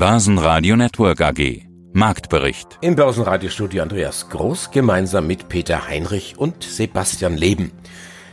Börsenradio Network AG. Marktbericht. Im Börsenradiostudio Andreas Groß gemeinsam mit Peter Heinrich und Sebastian Leben.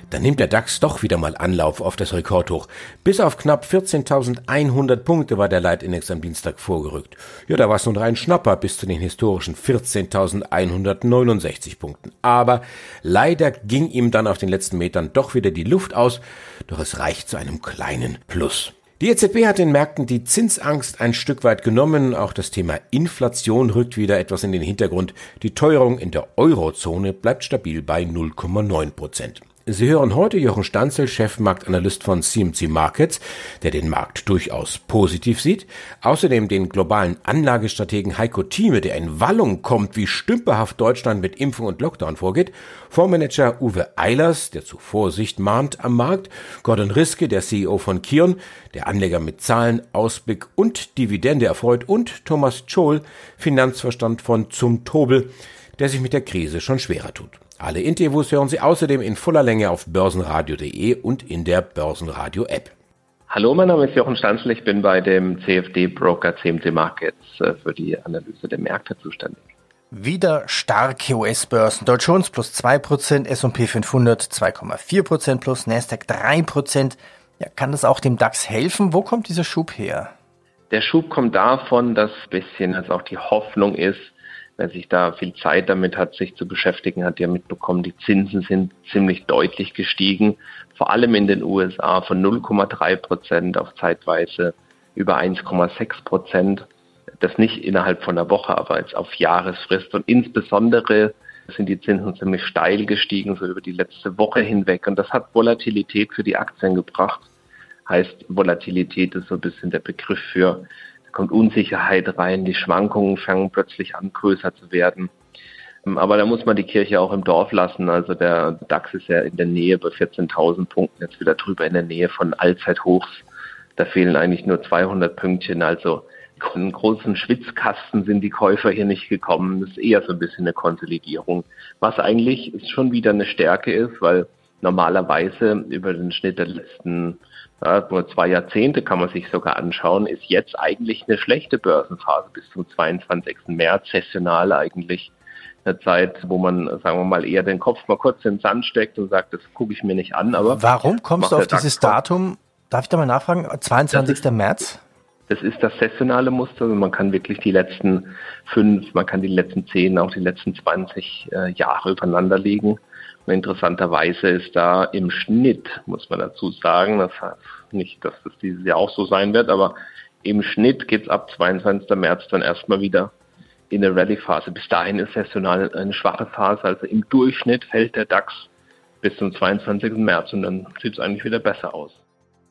Dann nimmt der DAX doch wieder mal Anlauf auf das Rekordhoch. Bis auf knapp 14.100 Punkte war der Leitindex am Dienstag vorgerückt. Ja, da war es nun rein Schnapper bis zu den historischen 14.169 Punkten. Aber leider ging ihm dann auf den letzten Metern doch wieder die Luft aus, doch es reicht zu einem kleinen Plus. Die EZB hat den Märkten die Zinsangst ein Stück weit genommen. Auch das Thema Inflation rückt wieder etwas in den Hintergrund. Die Teuerung in der Eurozone bleibt stabil bei 0,9 Prozent. Sie hören heute Jochen Stanzel, Chefmarktanalyst von CMC Markets, der den Markt durchaus positiv sieht. Außerdem den globalen Anlagestrategen Heiko Thieme, der in Wallung kommt, wie stümperhaft Deutschland mit Impfung und Lockdown vorgeht. Fondsmanager Uwe Eilers, der zu Vorsicht mahnt am Markt. Gordon Riske, der CEO von Kion, der Anleger mit Zahlen, Ausblick und Dividende erfreut. Und Thomas Scholl, Finanzverstand von Zum Tobel, der sich mit der Krise schon schwerer tut. Alle Interviews hören Sie außerdem in voller Länge auf börsenradio.de und in der Börsenradio-App. Hallo, mein Name ist Jochen Stanzl. Ich bin bei dem CFD-Broker CMC Markets äh, für die Analyse der Märkte zuständig. Wieder starke US-Börsen. Dow Jones plus 2%, S&P 500 2,4% plus, Nasdaq 3%. Ja, kann das auch dem DAX helfen? Wo kommt dieser Schub her? Der Schub kommt davon, dass ein bisschen als auch die Hoffnung ist, wer sich da viel Zeit damit hat, sich zu beschäftigen, hat ja mitbekommen, die Zinsen sind ziemlich deutlich gestiegen, vor allem in den USA von 0,3 Prozent auf zeitweise über 1,6 Prozent. Das nicht innerhalb von einer Woche, aber jetzt auf Jahresfrist. Und insbesondere sind die Zinsen ziemlich steil gestiegen, so über die letzte Woche hinweg. Und das hat Volatilität für die Aktien gebracht. Heißt, Volatilität ist so ein bisschen der Begriff für kommt Unsicherheit rein, die Schwankungen fangen plötzlich an, größer zu werden. Ähm, aber da muss man die Kirche auch im Dorf lassen. Also der DAX ist ja in der Nähe bei 14.000 Punkten, jetzt wieder drüber in der Nähe von Allzeithochs. Da fehlen eigentlich nur 200 Pünktchen. Also einen großen Schwitzkasten sind die Käufer hier nicht gekommen. Das ist eher so ein bisschen eine Konsolidierung. Was eigentlich schon wieder eine Stärke ist, weil normalerweise über den Schnitt der letzten ja, nur zwei Jahrzehnte kann man sich sogar anschauen, ist jetzt eigentlich eine schlechte Börsenphase bis zum 22. März, sessional eigentlich eine Zeit, wo man, sagen wir mal, eher den Kopf mal kurz in den Sand steckt und sagt, das gucke ich mir nicht an. Aber warum kommst du auf dieses Datum? Darf ich da mal nachfragen? 22. Das ist, März? Das ist das sessionale Muster. Also man kann wirklich die letzten fünf, man kann die letzten zehn, auch die letzten 20 äh, Jahre übereinander legen. Und interessanterweise ist da im Schnitt, muss man dazu sagen, das heißt nicht, dass das dieses Jahr auch so sein wird, aber im Schnitt geht es ab 22. März dann erstmal wieder in eine Rallye-Phase. Bis dahin ist saisonal eine schwache Phase, also im Durchschnitt fällt der DAX bis zum 22. März und dann sieht es eigentlich wieder besser aus.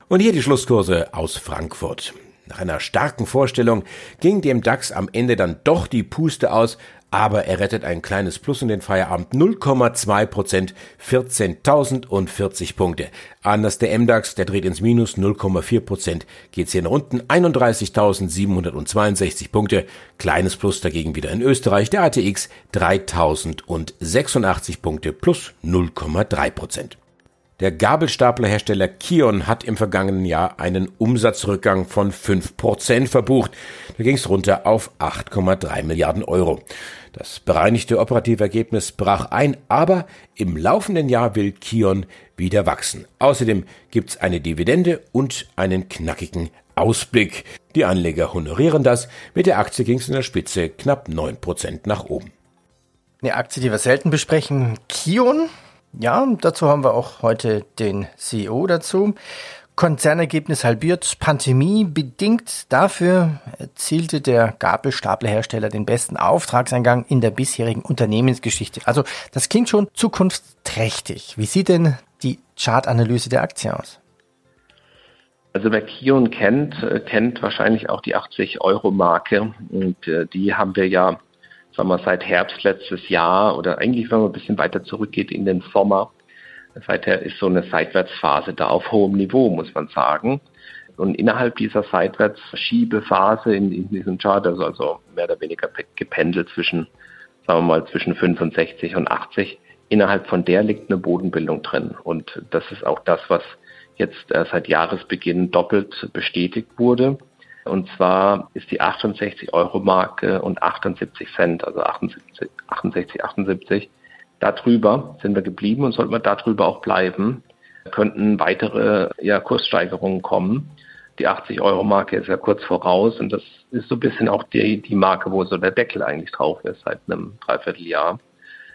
Und hier die Schlusskurse aus Frankfurt. Nach einer starken Vorstellung ging dem DAX am Ende dann doch die Puste aus, aber er rettet ein kleines Plus in den Feierabend 0,2 Prozent, 14.040 Punkte. Anders der MDAX, der dreht ins Minus 0,4 Prozent, geht hier in Runden 31.762 Punkte. Kleines Plus dagegen wieder in Österreich, der ATX 3.086 Punkte plus 0,3 Prozent. Der Gabelstaplerhersteller Kion hat im vergangenen Jahr einen Umsatzrückgang von 5% verbucht. Da ging es runter auf 8,3 Milliarden Euro. Das bereinigte operative Ergebnis brach ein, aber im laufenden Jahr will Kion wieder wachsen. Außerdem gibt's eine Dividende und einen knackigen Ausblick. Die Anleger honorieren das. Mit der Aktie ging's in der Spitze knapp 9% nach oben. Eine Aktie, die wir selten besprechen. Kion ja, dazu haben wir auch heute den CEO dazu. Konzernergebnis halbiert, Pandemie bedingt. Dafür erzielte der Gabelstaplerhersteller den besten Auftragseingang in der bisherigen Unternehmensgeschichte. Also das klingt schon zukunftsträchtig. Wie sieht denn die Chartanalyse der Aktie aus? Also wer Kion kennt, äh, kennt wahrscheinlich auch die 80 Euro Marke und äh, die haben wir ja sagen wir, seit Herbst letztes Jahr oder eigentlich, wenn man ein bisschen weiter zurückgeht in den Sommer, seither ist so eine Seitwärtsphase da auf hohem Niveau, muss man sagen. Und innerhalb dieser Seitwärtsschiebephase in, in diesem Chart, also, also mehr oder weniger gependelt zwischen, sagen wir mal, zwischen 65 und 80, innerhalb von der liegt eine Bodenbildung drin. Und das ist auch das, was jetzt äh, seit Jahresbeginn doppelt bestätigt wurde. Und zwar ist die 68 Euro Marke und 78 Cent, also 78, 68, 78. Darüber sind wir geblieben und sollten wir darüber auch bleiben, könnten weitere ja, Kurssteigerungen kommen. Die 80 Euro Marke ist ja kurz voraus und das ist so ein bisschen auch die, die Marke, wo so der Deckel eigentlich drauf ist seit einem Dreivierteljahr.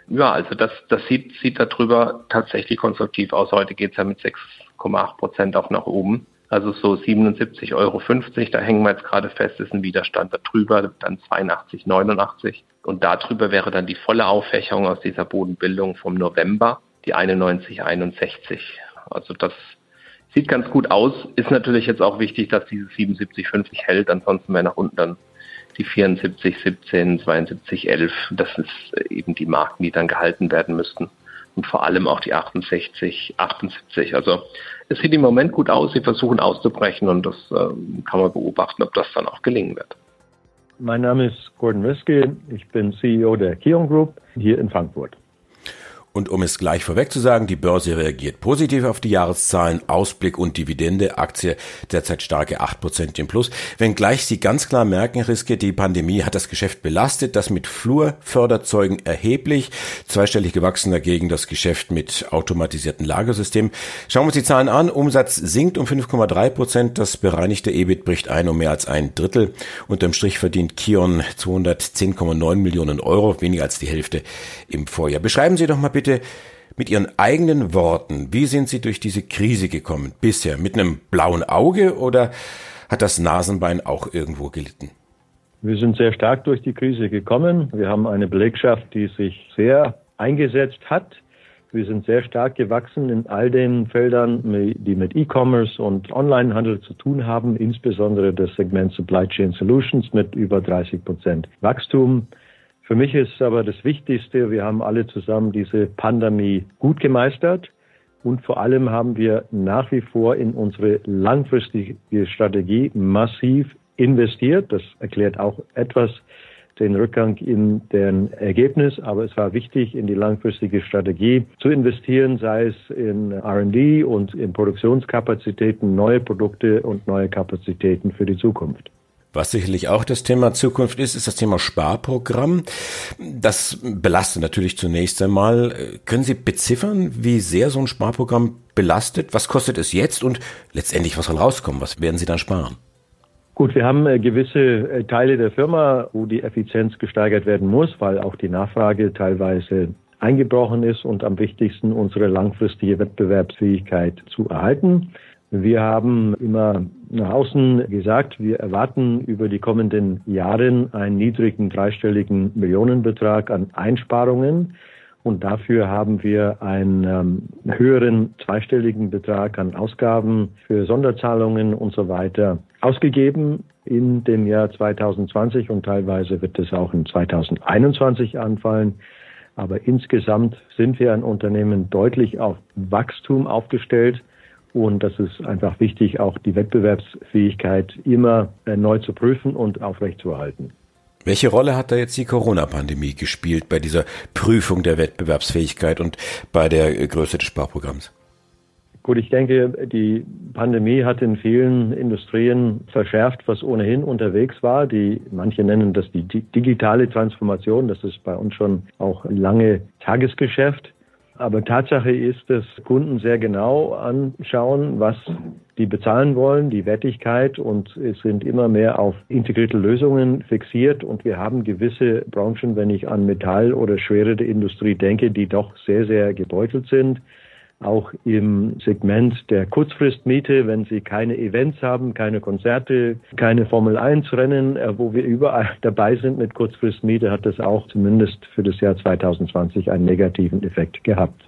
Ja, also das, das sieht, sieht darüber tatsächlich konstruktiv aus. Heute geht's ja mit 6,8 Prozent auch nach oben. Also so 77,50 Euro. Da hängen wir jetzt gerade fest, ist ein Widerstand darüber, dann 82,89. Und darüber wäre dann die volle Auffächerung aus dieser Bodenbildung vom November, die 91,61. Also das sieht ganz gut aus. Ist natürlich jetzt auch wichtig, dass diese 77,50 hält. Ansonsten wäre nach unten dann die 74, 17, 72, 11. Das ist eben die Marken, die dann gehalten werden müssten. Und vor allem auch die 68, 78. Also es sieht im Moment gut aus. Sie versuchen auszubrechen und das äh, kann man beobachten, ob das dann auch gelingen wird. Mein Name ist Gordon Riske. Ich bin CEO der Kion Group hier in Frankfurt. Und um es gleich vorweg zu sagen, die Börse reagiert positiv auf die Jahreszahlen, Ausblick und Dividende, Aktie derzeit starke 8% im Plus. Wenngleich Sie ganz klar merken, Riske, die Pandemie hat das Geschäft belastet, das mit Flurförderzeugen erheblich, zweistellig gewachsen dagegen das Geschäft mit automatisierten Lagersystemen. Schauen wir uns die Zahlen an. Umsatz sinkt um 5,3%, das bereinigte EBIT bricht ein um mehr als ein Drittel. Unterm Strich verdient Kion 210,9 Millionen Euro, weniger als die Hälfte im Vorjahr. Beschreiben Sie doch mal bitte bitte mit Ihren eigenen Worten, wie sind Sie durch diese Krise gekommen bisher? Mit einem blauen Auge oder hat das Nasenbein auch irgendwo gelitten? Wir sind sehr stark durch die Krise gekommen. Wir haben eine Belegschaft, die sich sehr eingesetzt hat. Wir sind sehr stark gewachsen in all den Feldern, die mit E-Commerce und Onlinehandel zu tun haben, insbesondere das Segment Supply Chain Solutions mit über 30 Prozent Wachstum. Für mich ist aber das Wichtigste, wir haben alle zusammen diese Pandemie gut gemeistert und vor allem haben wir nach wie vor in unsere langfristige Strategie massiv investiert. Das erklärt auch etwas den Rückgang in den Ergebnis, aber es war wichtig, in die langfristige Strategie zu investieren, sei es in R&D und in Produktionskapazitäten, neue Produkte und neue Kapazitäten für die Zukunft. Was sicherlich auch das Thema Zukunft ist, ist das Thema Sparprogramm. Das belastet natürlich zunächst einmal. Können Sie beziffern, wie sehr so ein Sparprogramm belastet? Was kostet es jetzt und letztendlich, was soll rauskommen? Was werden Sie dann sparen? Gut, wir haben äh, gewisse äh, Teile der Firma, wo die Effizienz gesteigert werden muss, weil auch die Nachfrage teilweise eingebrochen ist und am wichtigsten unsere langfristige Wettbewerbsfähigkeit zu erhalten. Wir haben immer nach außen gesagt, wir erwarten über die kommenden Jahre einen niedrigen dreistelligen Millionenbetrag an Einsparungen. Und dafür haben wir einen ähm, höheren zweistelligen Betrag an Ausgaben für Sonderzahlungen und so weiter ausgegeben in dem Jahr 2020 und teilweise wird es auch in 2021 anfallen. Aber insgesamt sind wir ein Unternehmen deutlich auf Wachstum aufgestellt und das ist einfach wichtig, auch die Wettbewerbsfähigkeit immer äh, neu zu prüfen und aufrechtzuerhalten. Welche Rolle hat da jetzt die Corona-Pandemie gespielt bei dieser Prüfung der Wettbewerbsfähigkeit und bei der Größe des Sparprogramms? Gut, ich denke, die Pandemie hat in vielen Industrien verschärft, was ohnehin unterwegs war. Die, manche nennen das die digitale Transformation. Das ist bei uns schon auch lange Tagesgeschäft. Aber Tatsache ist, dass Kunden sehr genau anschauen, was die bezahlen wollen, die Wertigkeit. Und es sind immer mehr auf integrierte Lösungen fixiert. Und wir haben gewisse Branchen, wenn ich an Metall oder schwere Industrie denke, die doch sehr, sehr gebeutelt sind auch im Segment der Kurzfristmiete, wenn Sie keine Events haben, keine Konzerte, keine Formel 1 Rennen, äh, wo wir überall dabei sind mit Kurzfristmiete, hat das auch zumindest für das Jahr 2020 einen negativen Effekt gehabt.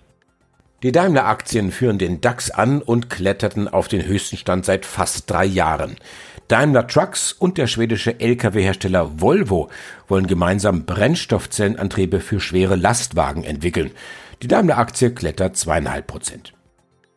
Die Daimler-Aktien führen den DAX an und kletterten auf den höchsten Stand seit fast drei Jahren. Daimler Trucks und der schwedische Lkw-Hersteller Volvo wollen gemeinsam Brennstoffzellenantriebe für schwere Lastwagen entwickeln. Die Daimler-Aktie klettert zweieinhalb Prozent.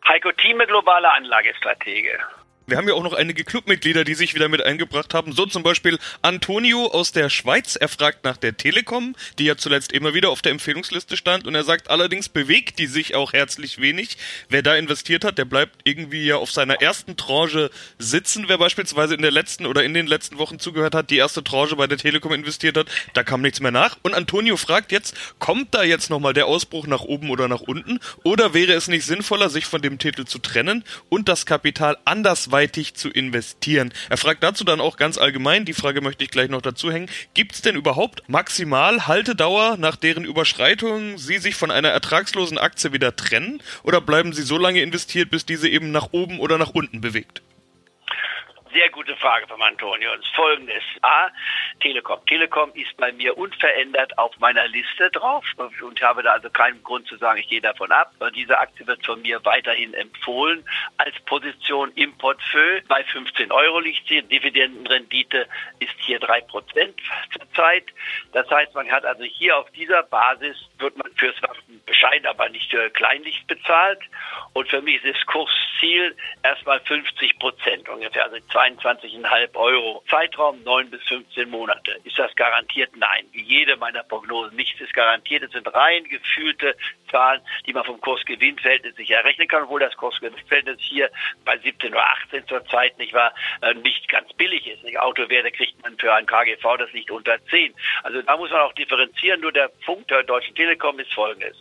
Heiko Thieme, globaler Anlagestratege. Wir haben ja auch noch einige Clubmitglieder, die sich wieder mit eingebracht haben. So zum Beispiel Antonio aus der Schweiz. Er fragt nach der Telekom, die ja zuletzt immer wieder auf der Empfehlungsliste stand. Und er sagt, allerdings bewegt die sich auch herzlich wenig. Wer da investiert hat, der bleibt irgendwie ja auf seiner ersten Tranche sitzen. Wer beispielsweise in der letzten oder in den letzten Wochen zugehört hat, die erste Tranche bei der Telekom investiert hat, da kam nichts mehr nach. Und Antonio fragt jetzt, kommt da jetzt nochmal der Ausbruch nach oben oder nach unten? Oder wäre es nicht sinnvoller, sich von dem Titel zu trennen und das Kapital anders anderweitig zu investieren. Er fragt dazu dann auch ganz allgemein, die Frage möchte ich gleich noch dazu hängen, gibt es denn überhaupt maximal Haltedauer, nach deren Überschreitung Sie sich von einer ertragslosen Aktie wieder trennen? Oder bleiben Sie so lange investiert, bis diese eben nach oben oder nach unten bewegt? Sehr gute Frage vom Antonio. Und folgendes. A, Telekom. Telekom ist bei mir unverändert auf meiner Liste drauf und habe da also keinen Grund zu sagen, ich gehe davon ab. Diese Aktie wird von mir weiterhin empfohlen als Position im Portfolio. Bei 15 Euro liegt sie. Dividendenrendite ist hier 3% zurzeit. Das heißt, man hat also hier auf dieser Basis wird man fürs Waffen bescheiden, aber nicht äh, kleinlich bezahlt. Und für mich ist das Kursziel erstmal 50 Prozent ungefähr, also 22,5 Euro. Zeitraum 9 bis 15 Monate. Ist das garantiert? Nein. Wie jede meiner Prognosen. Nichts ist garantiert. Es sind rein gefühlte Zahlen, die man vom Kursgewinnverhältnis sich errechnen kann, obwohl das Kursgewinnverhältnis hier bei 17 oder 18 zurzeit nicht war, äh, nicht ganz billig ist. Nicht? Autowerte kriegt man für ein KGV, das liegt unter 10. Also da muss man auch differenzieren. Nur der Punkt der Deutschen Telekom ist folgendes.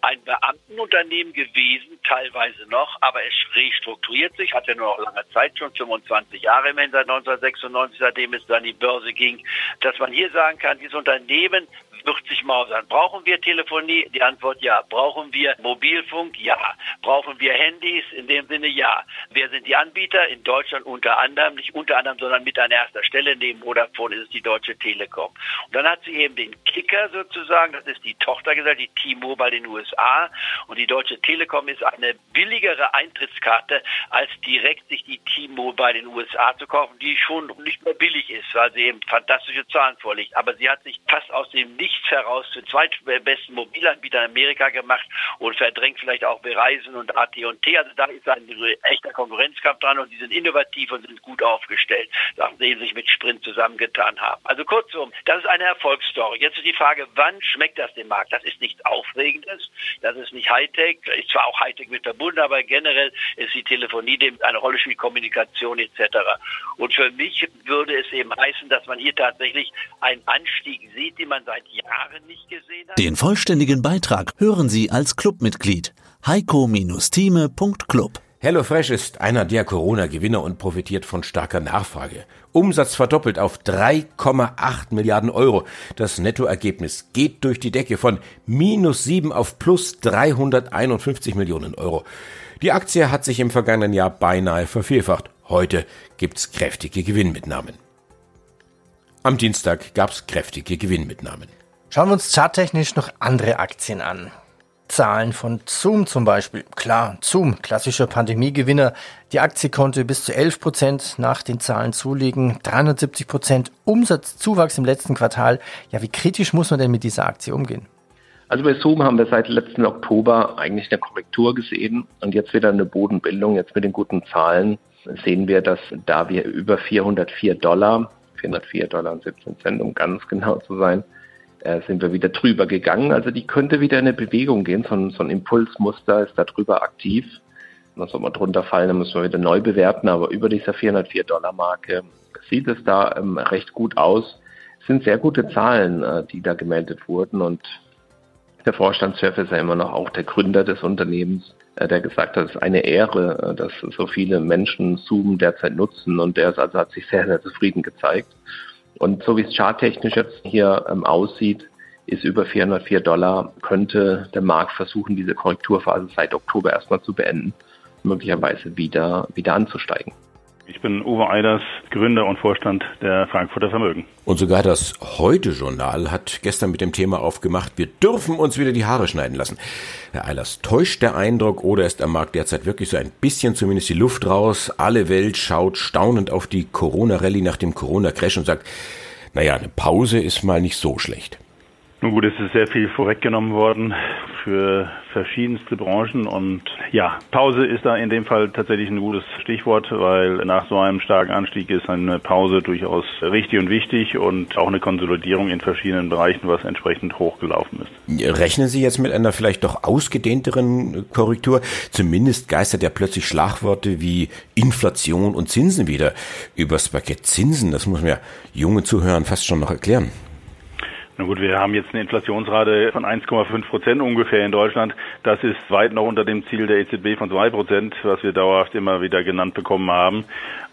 Ein Beamtenunternehmen gewesen, teilweise noch, aber es restrukturiert sich, hat ja nur noch lange Zeit, schon 25 Jahre immerhin seit 1996, seitdem es dann die Börse ging, dass man hier sagen kann, dieses Unternehmen wird sich mausern. Brauchen wir Telefonie? Die Antwort ja. Brauchen wir Mobilfunk? Ja. Brauchen wir Handys? In dem Sinne ja. Wer sind die Anbieter? In Deutschland unter anderem, nicht unter anderem, sondern mit an erster Stelle. Neben Vodafone ist es die Deutsche Telekom. Und dann hat sie eben den Kicker sozusagen, das ist die Tochtergesellschaft, die T-Mobile in den USA. Und die Deutsche Telekom ist eine billigere Eintrittskarte, als direkt sich die T-Mobile in den USA zu kaufen, die schon nicht mehr billig ist, weil sie eben fantastische Zahlen vorlegt. Aber sie hat sich fast aus dem Nichts nichts heraus den zweitbesten Mobilanbieter in Amerika gemacht und verdrängt vielleicht auch Bereisen und AT&T. Also da ist ein echter Konkurrenzkampf dran und die sind innovativ und sind gut aufgestellt, nachdem sie sich mit Sprint zusammengetan haben. Also kurzum, das ist eine Erfolgsstory. Jetzt ist die Frage, wann schmeckt das dem Markt? Das ist nichts Aufregendes, das ist nicht Hightech, ist zwar auch Hightech mit verbunden, aber generell ist die Telefonie dem eine Rolle spielt, Kommunikation etc. Und für mich würde es eben heißen, dass man hier tatsächlich einen Anstieg sieht, den man seit Jahren Jahre nicht gesehen hat. Den vollständigen Beitrag hören Sie als Clubmitglied heiko-thieme.club. HelloFresh ist einer der Corona-Gewinner und profitiert von starker Nachfrage. Umsatz verdoppelt auf 3,8 Milliarden Euro. Das Nettoergebnis geht durch die Decke von minus 7 auf plus 351 Millionen Euro. Die Aktie hat sich im vergangenen Jahr beinahe vervierfacht. Heute gibt's kräftige Gewinnmitnahmen. Am Dienstag gab's kräftige Gewinnmitnahmen. Schauen wir uns charttechnisch noch andere Aktien an. Zahlen von Zoom zum Beispiel. Klar, Zoom, klassischer Pandemiegewinner. Die Aktie konnte bis zu 11 Prozent nach den Zahlen zulegen. 370 Prozent Umsatzzuwachs im letzten Quartal. Ja, wie kritisch muss man denn mit dieser Aktie umgehen? Also bei Zoom haben wir seit letzten Oktober eigentlich eine Korrektur gesehen und jetzt wieder eine Bodenbildung. Jetzt mit den guten Zahlen sehen wir, dass da wir über 404 Dollar, 404 Dollar und 17 Cent, um ganz genau zu sein, äh, sind wir wieder drüber gegangen. Also die könnte wieder in eine Bewegung gehen. So ein, so ein Impulsmuster ist da drüber aktiv. Und soll man drunter fallen, dann müssen wir wieder neu bewerten. Aber über dieser 404 Dollar Marke sieht es da ähm, recht gut aus. Es sind sehr gute Zahlen, äh, die da gemeldet wurden. Und der Vorstandschef ist ja immer noch auch der Gründer des Unternehmens, äh, der gesagt hat, es ist eine Ehre, äh, dass so viele Menschen Zoom derzeit nutzen. Und der ist also hat sich sehr, sehr zufrieden gezeigt. Und so wie es charttechnisch jetzt hier ähm, aussieht, ist über 404 Dollar, könnte der Markt versuchen, diese Korrekturphase seit Oktober erstmal zu beenden, möglicherweise wieder, wieder anzusteigen. Ich bin Uwe Eilers, Gründer und Vorstand der Frankfurter Vermögen. Und sogar das Heute-Journal hat gestern mit dem Thema aufgemacht, wir dürfen uns wieder die Haare schneiden lassen. Herr Eilers, täuscht der Eindruck oder ist am Markt derzeit wirklich so ein bisschen zumindest die Luft raus? Alle Welt schaut staunend auf die Corona-Rallye nach dem Corona-Crash und sagt, naja, eine Pause ist mal nicht so schlecht. Nun gut, es ist sehr viel vorweggenommen worden für verschiedenste Branchen und ja, Pause ist da in dem Fall tatsächlich ein gutes Stichwort, weil nach so einem starken Anstieg ist eine Pause durchaus richtig und wichtig und auch eine Konsolidierung in verschiedenen Bereichen, was entsprechend hochgelaufen ist. Rechnen Sie jetzt mit einer vielleicht doch ausgedehnteren Korrektur? Zumindest geistert ja plötzlich Schlagworte wie Inflation und Zinsen wieder übers Paket. Zinsen, das muss man ja jungen Zuhörern fast schon noch erklären. Na gut, wir haben jetzt eine Inflationsrate von 1,5 Prozent ungefähr in Deutschland. Das ist weit noch unter dem Ziel der EZB von 2 Prozent, was wir dauerhaft immer wieder genannt bekommen haben.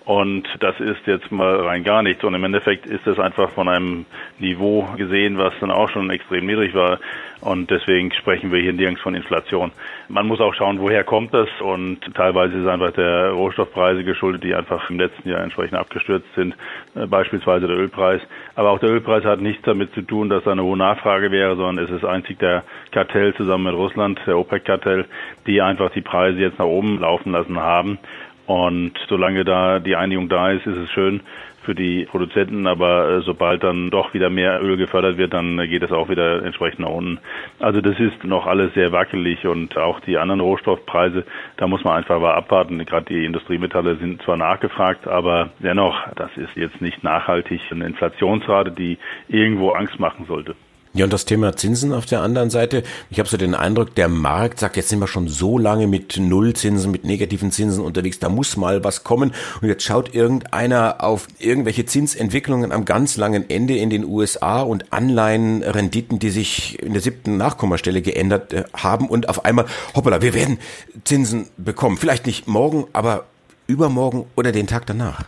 Und das ist jetzt mal rein gar nichts. Und im Endeffekt ist das einfach von einem Niveau gesehen, was dann auch schon extrem niedrig war. Und deswegen sprechen wir hier nirgends von Inflation. Man muss auch schauen, woher kommt das. Und teilweise ist einfach der Rohstoffpreise geschuldet, die einfach im letzten Jahr entsprechend abgestürzt sind. Äh, beispielsweise der Ölpreis. Aber auch der Ölpreis hat nichts damit zu tun, dass da eine hohe Nachfrage wäre, sondern es ist einzig der Kartell zusammen mit Russland, der OPEC-Kartell, die einfach die Preise jetzt nach oben laufen lassen haben. Und solange da die Einigung da ist, ist es schön für die Produzenten, aber äh, sobald dann doch wieder mehr Öl gefördert wird, dann geht es auch wieder entsprechend nach unten. Also das ist noch alles sehr wackelig und auch die anderen Rohstoffpreise, da muss man einfach mal abwarten. Gerade die Industriemetalle sind zwar nachgefragt, aber dennoch, das ist jetzt nicht nachhaltig eine Inflationsrate, die irgendwo Angst machen sollte. Ja, und das Thema Zinsen auf der anderen Seite. Ich habe so den Eindruck, der Markt sagt, jetzt sind wir schon so lange mit Nullzinsen, mit negativen Zinsen unterwegs, da muss mal was kommen. Und jetzt schaut irgendeiner auf irgendwelche Zinsentwicklungen am ganz langen Ende in den USA und Anleihenrenditen, die sich in der siebten Nachkommastelle geändert äh, haben und auf einmal, hoppala, wir werden Zinsen bekommen. Vielleicht nicht morgen, aber übermorgen oder den Tag danach.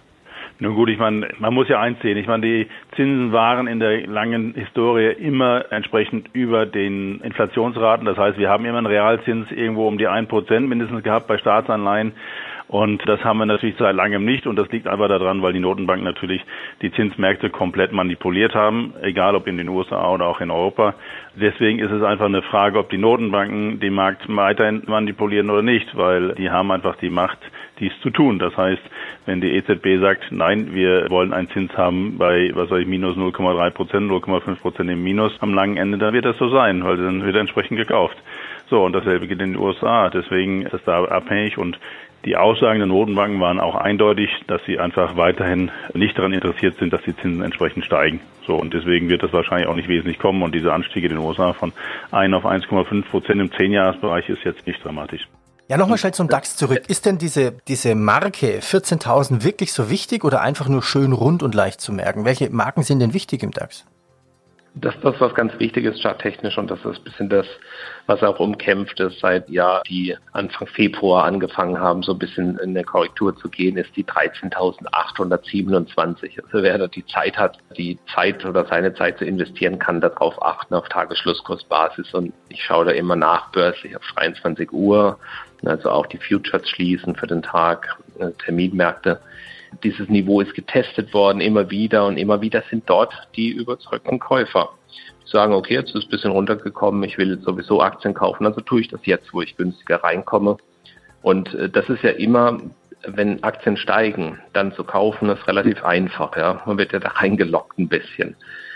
Nun gut, ich meine, man muss ja eins sehen. Ich meine, die Zinsen waren in der langen Historie immer entsprechend über den Inflationsraten. Das heißt, wir haben immer einen Realzins irgendwo um die ein Prozent mindestens gehabt bei Staatsanleihen. Und das haben wir natürlich seit langem nicht. Und das liegt einfach daran, weil die Notenbanken natürlich die Zinsmärkte komplett manipuliert haben, egal ob in den USA oder auch in Europa. Deswegen ist es einfach eine Frage, ob die Notenbanken den Markt weiterhin manipulieren oder nicht, weil die haben einfach die Macht, dies zu tun. Das heißt, wenn die EZB sagt, nein, wir wollen einen Zins haben bei, was weiß ich, minus 0,3 Prozent, 0,5 Prozent im Minus am langen Ende, dann wird das so sein, weil dann wird entsprechend gekauft. So, und dasselbe geht in den USA. Deswegen ist da abhängig und die Aussagen der Notenbanken waren auch eindeutig, dass sie einfach weiterhin nicht daran interessiert sind, dass die Zinsen entsprechend steigen. So, und deswegen wird das wahrscheinlich auch nicht wesentlich kommen. Und diese Anstiege in den USA von 1 auf 1,5 Prozent im Zehnjahresbereich ist jetzt nicht dramatisch. Ja, nochmal schnell zum DAX zurück. Ist denn diese, diese Marke 14.000 wirklich so wichtig oder einfach nur schön rund und leicht zu merken? Welche Marken sind denn wichtig im DAX? Das ist das, was ganz wichtig ist, charttechnisch, und das ist ein bisschen das, was auch umkämpft ist, seit ja die Anfang Februar angefangen haben, so ein bisschen in der Korrektur zu gehen, ist die 13.827. Also wer da die Zeit hat, die Zeit oder seine Zeit zu investieren, kann darauf achten, auf Tagesschlusskursbasis. Und ich schaue da immer nachbörslich auf 23 Uhr, also auch die Futures schließen für den Tag, äh, Terminmärkte dieses Niveau ist getestet worden, immer wieder und immer wieder sind dort die überzeugten Käufer. Die sagen, okay, jetzt ist es ein bisschen runtergekommen, ich will sowieso Aktien kaufen, also tue ich das jetzt, wo ich günstiger reinkomme. Und äh, das ist ja immer, wenn Aktien steigen, dann zu kaufen, ist relativ einfach. Ja? Man wird ja da reingelockt ein bisschen.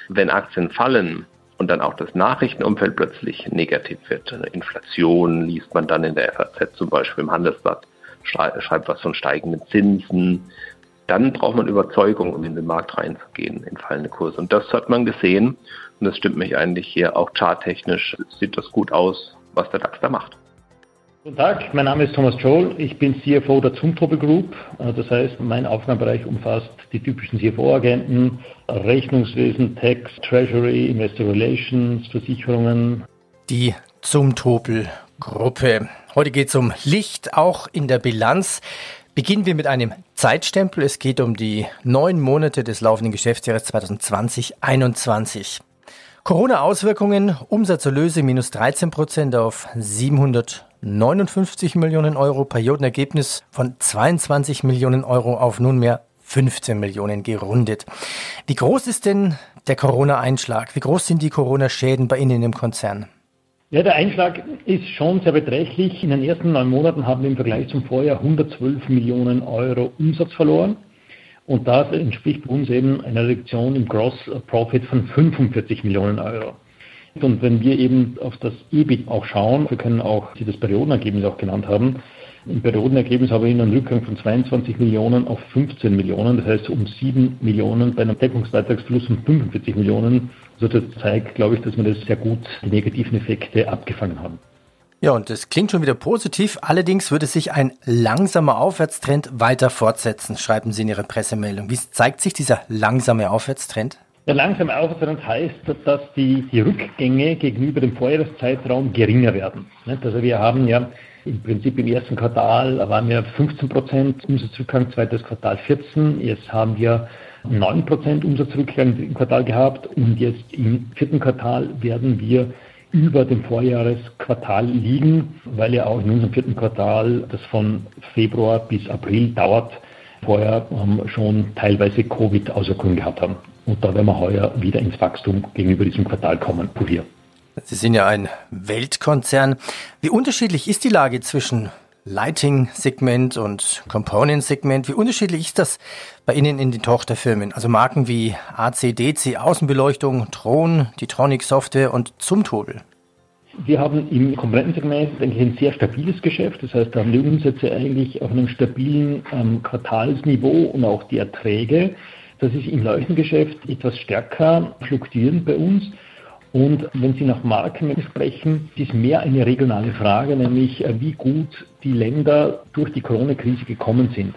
Wenn Aktien fallen, und dann auch das Nachrichtenumfeld plötzlich negativ wird. Inflation liest man dann in der FAZ zum Beispiel im Handelsblatt, schreibt was von steigenden Zinsen, dann braucht man Überzeugung, um in den Markt reinzugehen, in fallende Kurse. Und das hat man gesehen. Und das stimmt mich eigentlich hier auch charttechnisch. Sieht das gut aus, was der DAX da macht. Guten Tag, mein Name ist Thomas Joel. Ich bin CFO der Zumtobel Group. Das heißt, mein Aufgabenbereich umfasst die typischen CFO-Agenten, Rechnungswesen, Tax, Treasury, Investor Relations, Versicherungen. Die Zumtobel Gruppe. Heute geht es um Licht, auch in der Bilanz. Beginnen wir mit einem Zeitstempel. Es geht um die neun Monate des laufenden Geschäftsjahres 2020-21. Corona-Auswirkungen, Umsatzerlöse minus 13 Prozent auf 759 Millionen Euro, Periodenergebnis von 22 Millionen Euro auf nunmehr 15 Millionen gerundet. Wie groß ist denn der Corona-Einschlag? Wie groß sind die Corona-Schäden bei Ihnen im Konzern? Ja, der Einschlag ist schon sehr beträchtlich. In den ersten neun Monaten haben wir im Vergleich zum Vorjahr 112 Millionen Euro Umsatz verloren. Und das entspricht uns eben einer Reduktion im Gross Profit von 45 Millionen Euro. Und wenn wir eben auf das EBIT auch schauen, wir können auch, Sie das Periodenergebnis auch genannt haben, im Periodenergebnis habe ich einen Rückgang von 22 Millionen auf 15 Millionen, das heißt um 7 Millionen bei einem Deckungsbeitragsfluss um 45 Millionen. Also das zeigt, glaube ich, dass wir das sehr gut die negativen Effekte abgefangen haben. Ja, und das klingt schon wieder positiv. Allerdings würde sich ein langsamer Aufwärtstrend weiter fortsetzen, schreiben Sie in Ihrer Pressemeldung. Wie zeigt sich dieser langsame Aufwärtstrend? Der langsame Aufwärtstrend heißt, dass die, die Rückgänge gegenüber dem Vorjahreszeitraum geringer werden. Also wir haben ja im Prinzip im ersten Quartal waren wir 15 Prozent Umsatzrückgang, zweites Quartal 14. Jetzt haben wir 9 Prozent Umsatzrückgang im Quartal gehabt und jetzt im vierten Quartal werden wir über dem Vorjahresquartal liegen, weil ja auch in unserem vierten Quartal das von Februar bis April dauert, vorher schon teilweise Covid-Auswirkungen gehabt haben. Und da werden wir heuer wieder ins Wachstum gegenüber diesem Quartal kommen, hier. Sie sind ja ein Weltkonzern. Wie unterschiedlich ist die Lage zwischen Lighting-Segment und Component-Segment? Wie unterschiedlich ist das bei Ihnen in den Tochterfirmen? Also Marken wie ACDC Außenbeleuchtung, Tron, die Tronic Software und Zumtobel. Wir haben im Komponentensegment eigentlich ein sehr stabiles Geschäft. Das heißt, da haben die Umsätze eigentlich auf einem stabilen ähm, Quartalsniveau und auch die Erträge. Das ist im Leuchtengeschäft etwas stärker fluktuierend bei uns. Und wenn Sie nach Marken sprechen, ist mehr eine regionale Frage, nämlich äh, wie gut die Länder durch die Corona-Krise gekommen sind.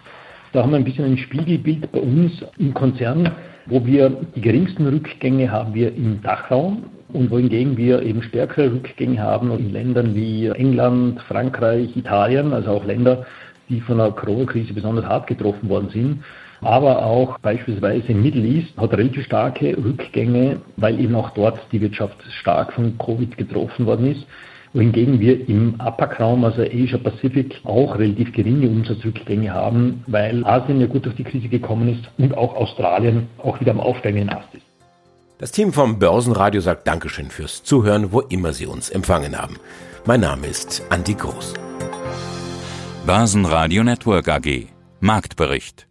Da haben wir ein bisschen ein Spiegelbild bei uns im Konzern, wo wir die geringsten Rückgänge haben wir im Dachraum und wohingegen wir eben stärkere Rückgänge haben in Ländern wie England, Frankreich, Italien, also auch Länder, die von der Corona-Krise besonders hart getroffen worden sind aber auch beispielsweise im Middle East hat relativ starke Rückgänge, weil eben auch dort die Wirtschaft stark von Covid getroffen worden ist. Wohingegen wir im APAC-Raum, also Asia Pacific, auch relativ geringe Umsatzrückgänge haben, weil Asien ja gut durch die Krise gekommen ist und auch Australien auch wieder am aufsteigenden Ast ist. Das Team vom Börsenradio sagt Dankeschön fürs Zuhören, wo immer Sie uns empfangen haben. Mein Name ist Andi Groß. Börsenradio Network AG. Marktbericht.